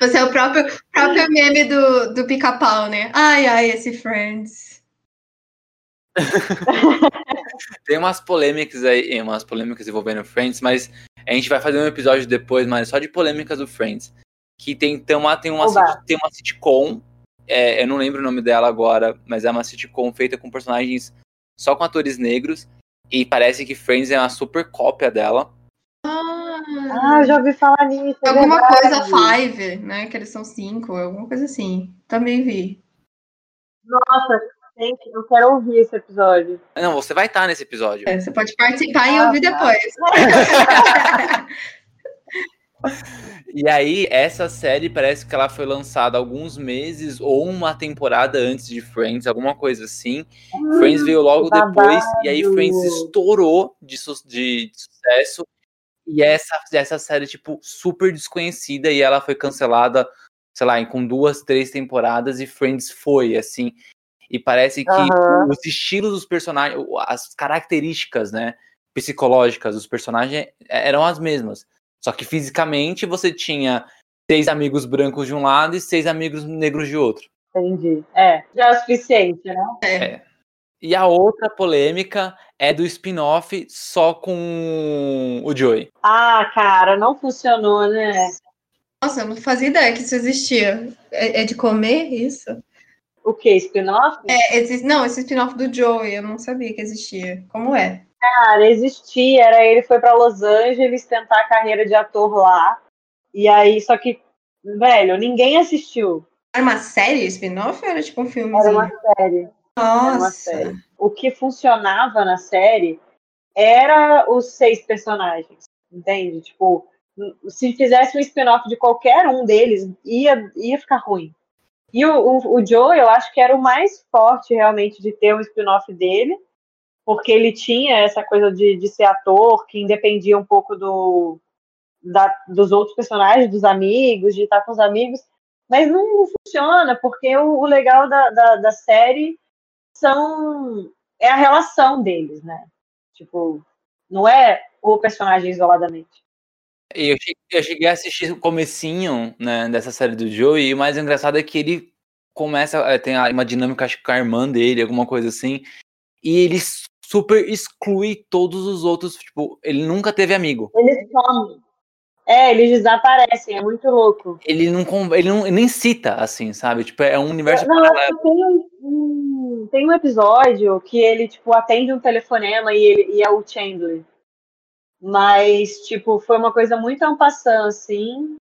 Você é o próprio, próprio meme do, do pica-pau, né? Ai, ai, esse Friends. Tem umas polêmicas aí, umas polêmicas envolvendo Friends, mas a gente vai fazer um episódio depois, mas só de polêmicas do Friends. Que tem, tem, uma, tem, uma, Oba. tem uma sitcom, é, eu não lembro o nome dela agora, mas é uma sitcom feita com personagens só com atores negros. E parece que Friends é uma super cópia dela. Ah, Ah, eu já ouvi falar nisso. é alguma verdade. coisa five, né? Que eles são cinco, alguma coisa assim. Também vi. Nossa, gente, eu quero ouvir esse episódio. Não, você vai estar nesse episódio. É, você pode participar e Ah, ouvir tá. depois. E aí, essa série parece que ela foi lançada alguns meses ou uma temporada antes de Friends, alguma coisa assim. Friends veio logo que depois, e aí babado. Friends estourou de, su- de sucesso. E essa, essa série, tipo, super desconhecida, e ela foi cancelada, sei lá, em- com duas, três temporadas, e Friends foi, assim. E parece que Aham. os estilos dos personagens, as características, né, psicológicas dos personagens eram as mesmas. Só que fisicamente você tinha seis amigos brancos de um lado e seis amigos negros de outro. Entendi. É, já é o suficiente, né? E a outra polêmica é do spin-off só com o Joey. Ah, cara, não funcionou, né? Nossa, eu não fazia ideia que isso existia. É, é de comer isso? O que? Spin-off? É, esse, não, esse spin-off do Joey, eu não sabia que existia. Como é? Cara, existia. Era ele foi pra Los Angeles tentar a carreira de ator lá. E aí, só que, velho, ninguém assistiu. Era uma série spin-off ou era tipo um filme? Era uma série. Nossa. O que funcionava na série era os seis personagens, entende? Tipo, se fizesse um spin-off de qualquer um deles, ia, ia ficar ruim. E o, o, o Joe, eu acho que era o mais forte realmente de ter um spin-off dele, porque ele tinha essa coisa de, de ser ator, que independia um pouco do, da, dos outros personagens, dos amigos, de estar com os amigos, mas não, não funciona, porque o, o legal da, da, da, série são é a relação deles, né? Tipo, não é o personagem isoladamente. Eu cheguei, eu cheguei a assistir o comecinho né, dessa série do Joey, e o mais engraçado é que ele começa, eh, tem uma dinâmica, acho que com a irmã dele, alguma coisa assim, e ele super exclui todos os outros, tipo, ele nunca teve amigo. Ele some. É, eles desaparecem, é muito louco. Ele não, ele não nem cita, assim, sabe? Tipo, é um universo não, paralelo. Tem um, tem um episódio que ele, tipo, atende um telefonema e, ele, e é o Chandler. Mas, tipo, foi uma coisa muito ampassando, assim.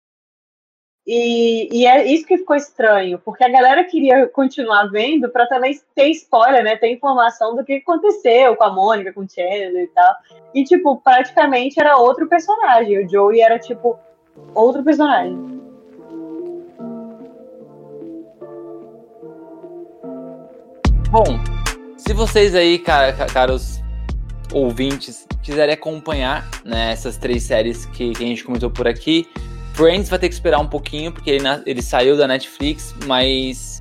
E, e, é isso que ficou estranho, porque a galera queria continuar vendo para também ter spoiler, né? Ter informação do que aconteceu com a Mônica, com o Chandler e tal. E, tipo, praticamente era outro personagem. O Joey era, tipo, outro personagem. Bom, se vocês aí, caros ouvintes, quiserem acompanhar né, essas três séries que, que a gente comentou por aqui, Friends vai ter que esperar um pouquinho, porque ele, ele saiu da Netflix, mas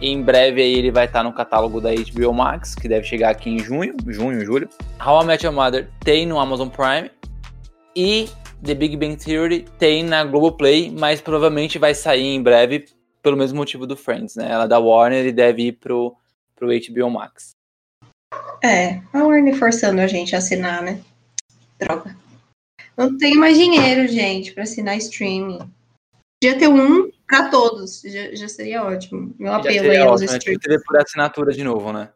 em breve aí ele vai estar no catálogo da HBO Max, que deve chegar aqui em junho, junho, julho. How I Met Your Mother tem no Amazon Prime. E The Big Bang Theory tem na Globoplay, mas provavelmente vai sair em breve pelo mesmo motivo do Friends, né? Ela é da Warner e deve ir pro, pro HBO Max. É, a Warner forçando a gente a assinar, né? Droga. Não tenho mais dinheiro, gente, para assinar streaming. Podia ter um para todos, já, já, seria ótimo. Meu apelo aí aos né? streaming. Teria por assinatura de novo, né?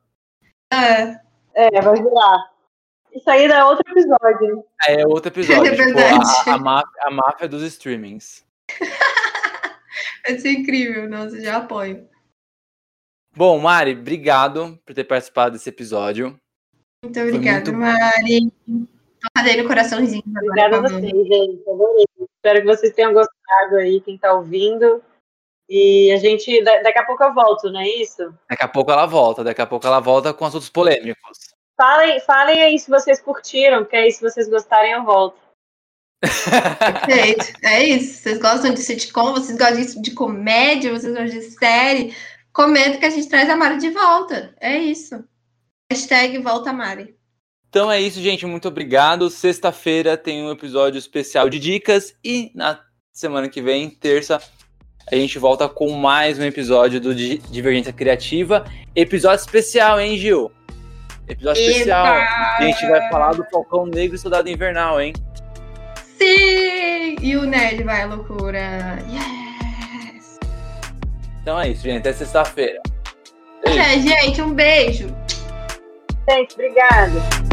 É. É, vai virar. Isso aí é outro episódio. É, é outro episódio. É tipo, a, a, máfia, a máfia dos streamings. vai ser incrível, nossa, já apoio. Bom, Mari, obrigado por ter participado desse episódio. Muito obrigada, muito... Mari. Tô no coraçãozinho. Obrigada a vocês, gente. Adorei. Espero que vocês tenham gostado aí, quem tá ouvindo. E a gente, daqui a pouco eu volto, não é isso? Daqui a pouco ela volta, daqui a pouco ela volta com assuntos polêmicos. Falem, falem aí se vocês curtiram, que aí se vocês gostarem eu volto. Perfeito, é isso. Vocês gostam de sitcom, vocês gostam de comédia, vocês gostam de série. Comenta que a gente traz a Mari de volta. É isso. Hashtag volta Mari. Então é isso, gente. Muito obrigado. Sexta-feira tem um episódio especial de dicas e na semana que vem, terça, a gente volta com mais um episódio do Divergência Criativa. Episódio especial, hein, Gil? Episódio Eita! especial. A gente vai falar do Falcão Negro e Soldado Invernal, hein? Sim! E o Nerd vai à loucura. Yes! Então é isso, gente. Até sexta-feira. É, gente, um beijo. Gente, obrigada.